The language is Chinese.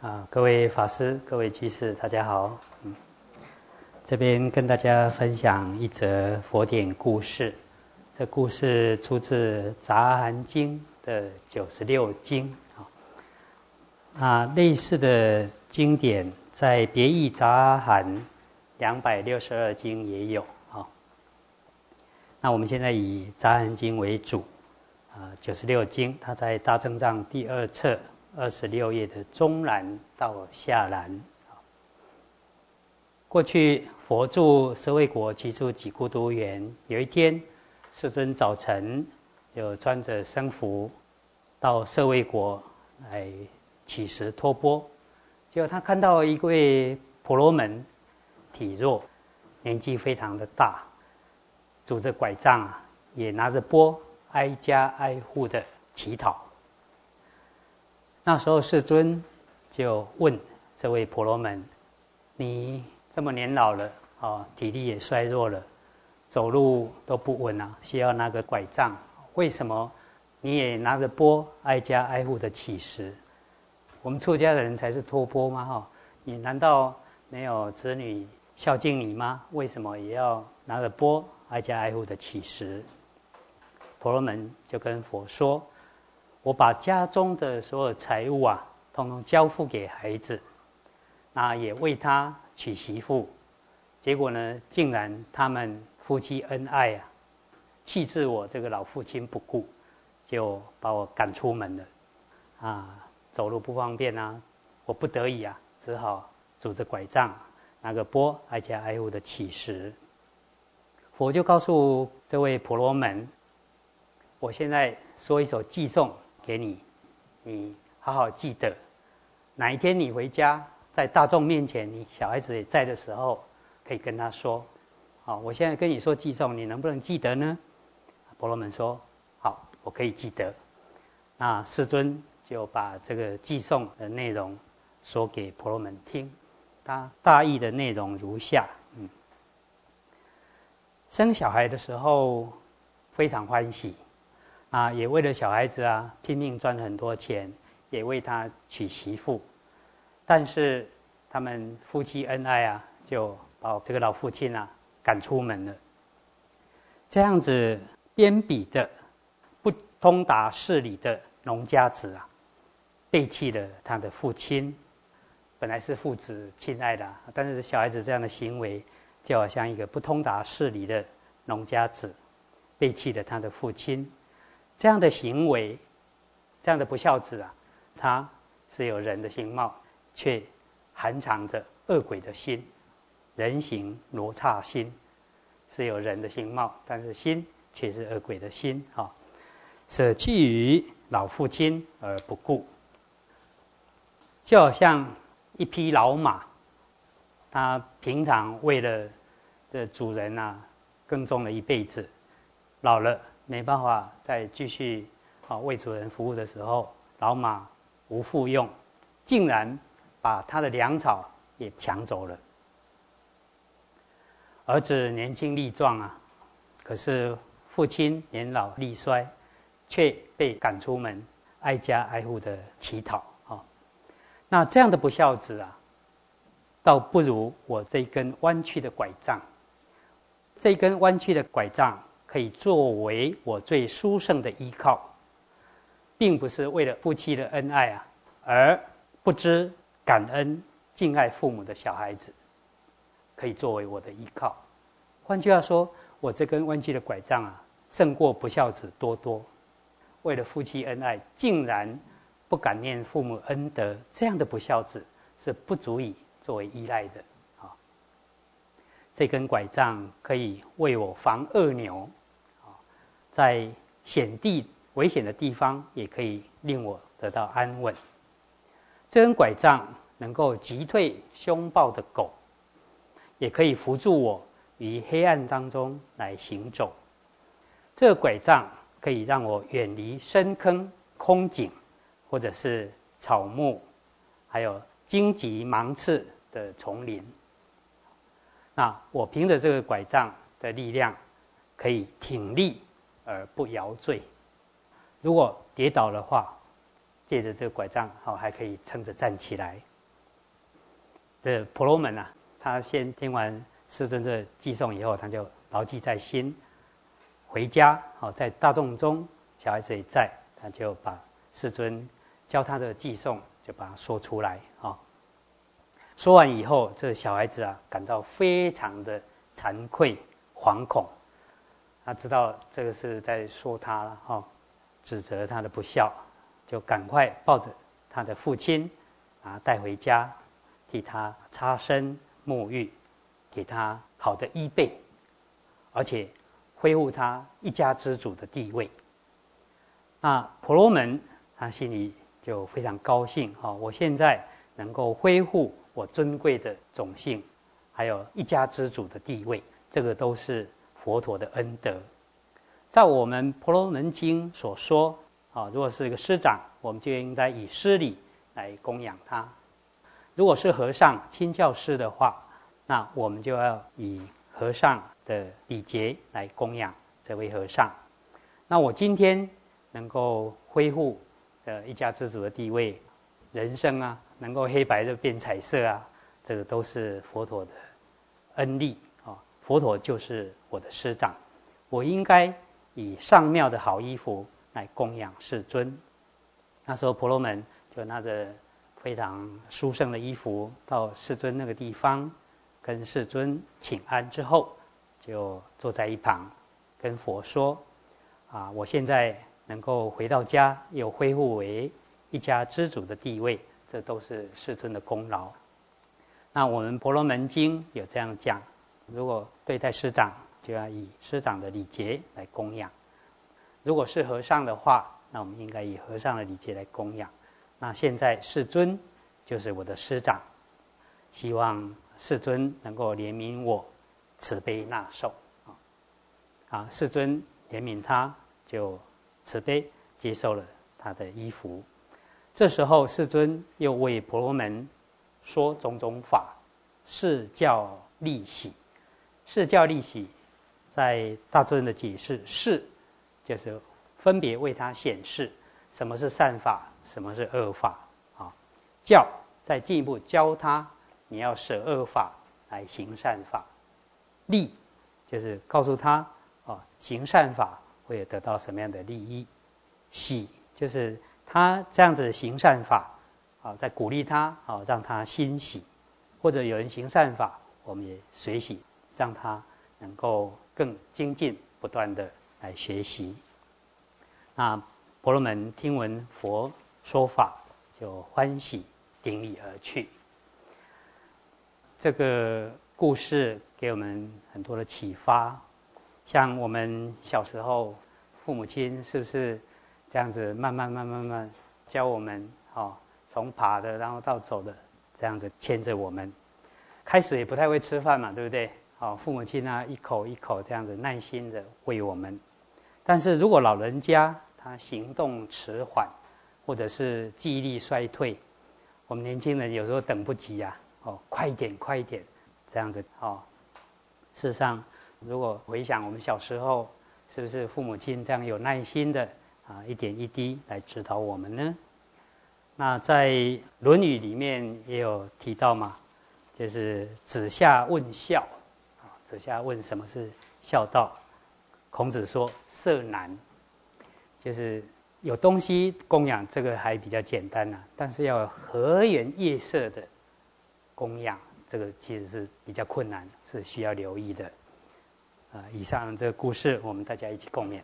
啊，各位法师、各位居士，大家好。嗯，这边跟大家分享一则佛典故事。这故事出自《杂含经》的九十六经啊。啊，类似的经典在《别义杂含》两百六十二经也有啊。那我们现在以《杂含经》为主啊，九十六经，它在大正藏第二册。二十六页的中南到下南，过去佛住舍卫国，居住几孤独园。有一天，世尊早晨就穿着僧服到舍卫国来乞食托钵。结果他看到一位婆罗门，体弱，年纪非常的大，拄着拐杖啊，也拿着钵，挨家挨户的乞讨。那时候世尊就问这位婆罗门：“你这么年老了，哦，体力也衰弱了，走路都不稳啊，需要拿个拐杖。为什么你也拿着钵挨家挨户的乞食？我们出家的人才是托钵吗？哈，你难道没有子女孝敬你吗？为什么也要拿着钵挨家挨户的乞食？”婆罗门就跟佛说。我把家中的所有财物啊，统统交付给孩子，那也为他娶媳妇，结果呢，竟然他们夫妻恩爱啊，弃置我这个老父亲不顾，就把我赶出门了，啊，走路不方便啊，我不得已啊，只好拄着拐杖，拿个钵挨家挨户的乞食。佛就告诉这位婆罗门，我现在说一首偈颂。给你，你好好记得。哪一天你回家，在大众面前，你小孩子也在的时候，可以跟他说：“好，我现在跟你说寄送，你能不能记得呢？”婆罗门说：“好，我可以记得。”那世尊就把这个寄送的内容说给婆罗门听。他大意的内容如下：嗯，生小孩的时候非常欢喜。啊，也为了小孩子啊，拼命赚很多钱，也为他娶媳妇，但是他们夫妻恩爱啊，就把这个老父亲啊赶出门了。这样子边鄙的、不通达事理的农家子啊，背弃了他的父亲。本来是父子亲爱的，但是小孩子这样的行为，就好像一个不通达事理的农家子，背弃了他的父亲。这样的行为，这样的不孝子啊，他是有人的形貌，却含藏着恶鬼的心，人形罗刹心，是有人的形貌，但是心却是恶鬼的心啊！舍弃于老父亲而不顾，就好像一匹老马，他平常为了的主人呐耕种了一辈子，老了。没办法再继续啊为主人服务的时候，老马无复用，竟然把他的粮草也抢走了。儿子年轻力壮啊，可是父亲年老力衰，却被赶出门，挨家挨户的乞讨啊。那这样的不孝子啊，倒不如我这根弯曲的拐杖，这根弯曲的拐杖。可以作为我最殊胜的依靠，并不是为了夫妻的恩爱啊，而不知感恩敬爱父母的小孩子，可以作为我的依靠。换句话说，我这根弯曲的拐杖啊，胜过不孝子多多。为了夫妻恩爱，竟然不感念父母恩德，这样的不孝子是不足以作为依赖的啊。这根拐杖可以为我防恶牛。在险地、危险的地方，也可以令我得到安稳。这根拐杖能够击退凶暴的狗，也可以扶助我于黑暗当中来行走。这个拐杖可以让我远离深坑、空井，或者是草木，还有荆棘芒刺的丛林。那我凭着这个拐杖的力量，可以挺立。而不摇坠。如果跌倒的话，借着这个拐杖，好还可以撑着站起来。这婆罗门啊，他先听完世尊这寄送以后，他就牢记在心。回家，好在大众中，小孩子也在，他就把世尊教他的寄送，就把它说出来啊。说完以后，这小孩子啊，感到非常的惭愧、惶恐。他知道这个是在说他了，哈，指责他的不孝，就赶快抱着他的父亲，啊，带回家，替他擦身沐浴，给他好的衣被，而且恢复他一家之主的地位。那婆罗门他心里就非常高兴，哈，我现在能够恢复。我尊贵的种姓，还有一家之主的地位，这个都是佛陀的恩德。在我们《婆罗门经》所说，啊，如果是一个师长，我们就应该以师礼来供养他；如果是和尚、亲教师的话，那我们就要以和尚的礼节来供养这位和尚。那我今天能够恢复呃一家之主的地位，人生啊。能够黑白的变彩色啊，这个都是佛陀的恩利。佛陀就是我的师长，我应该以上妙的好衣服来供养世尊。那时候婆罗门就拿着非常殊胜的衣服到世尊那个地方，跟世尊请安之后，就坐在一旁跟佛说：“啊，我现在能够回到家，又恢复为一家之主的地位。”这都是世尊的功劳。那我们《婆罗门经》有这样讲：如果对待师长，就要以师长的礼节来供养；如果是和尚的话，那我们应该以和尚的礼节来供养。那现在世尊就是我的师长，希望世尊能够怜悯我，慈悲纳受。啊，啊，世尊怜悯他，就慈悲接受了他的衣服。这时候，世尊又为婆罗门说种种法，是教利喜。是教利喜，在大尊的解释，是就是分别为他显示什么是善法，什么是恶法啊。教再进一步教他，你要舍恶法来行善法。利就是告诉他啊，行善法会得到什么样的利益。喜就是。他这样子行善法，啊，在鼓励他，啊，让他欣喜；或者有人行善法，我们也随喜，让他能够更精进，不断的来学习。那婆罗门听闻佛说法，就欢喜顶礼而去。这个故事给我们很多的启发，像我们小时候，父母亲是不是？这样子慢慢慢慢慢教我们，哦，从爬的然后到走的，这样子牵着我们。开始也不太会吃饭嘛，对不对？哦，父母亲呢一口一口这样子耐心的喂我们。但是如果老人家他行动迟缓，或者是记忆力衰退，我们年轻人有时候等不及呀，哦，快一点快一点，这样子哦。事实上，如果回想我们小时候，是不是父母亲这样有耐心的？啊，一点一滴来指导我们呢。那在《论语》里面也有提到嘛，就是子夏问孝，子夏问什么是孝道？孔子说：“色难。”就是有东西供养，这个还比较简单呐。但是要和颜悦色的供养，这个其实是比较困难，是需要留意的。啊，以上这个故事，我们大家一起共勉。